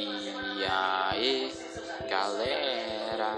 E aí, galera?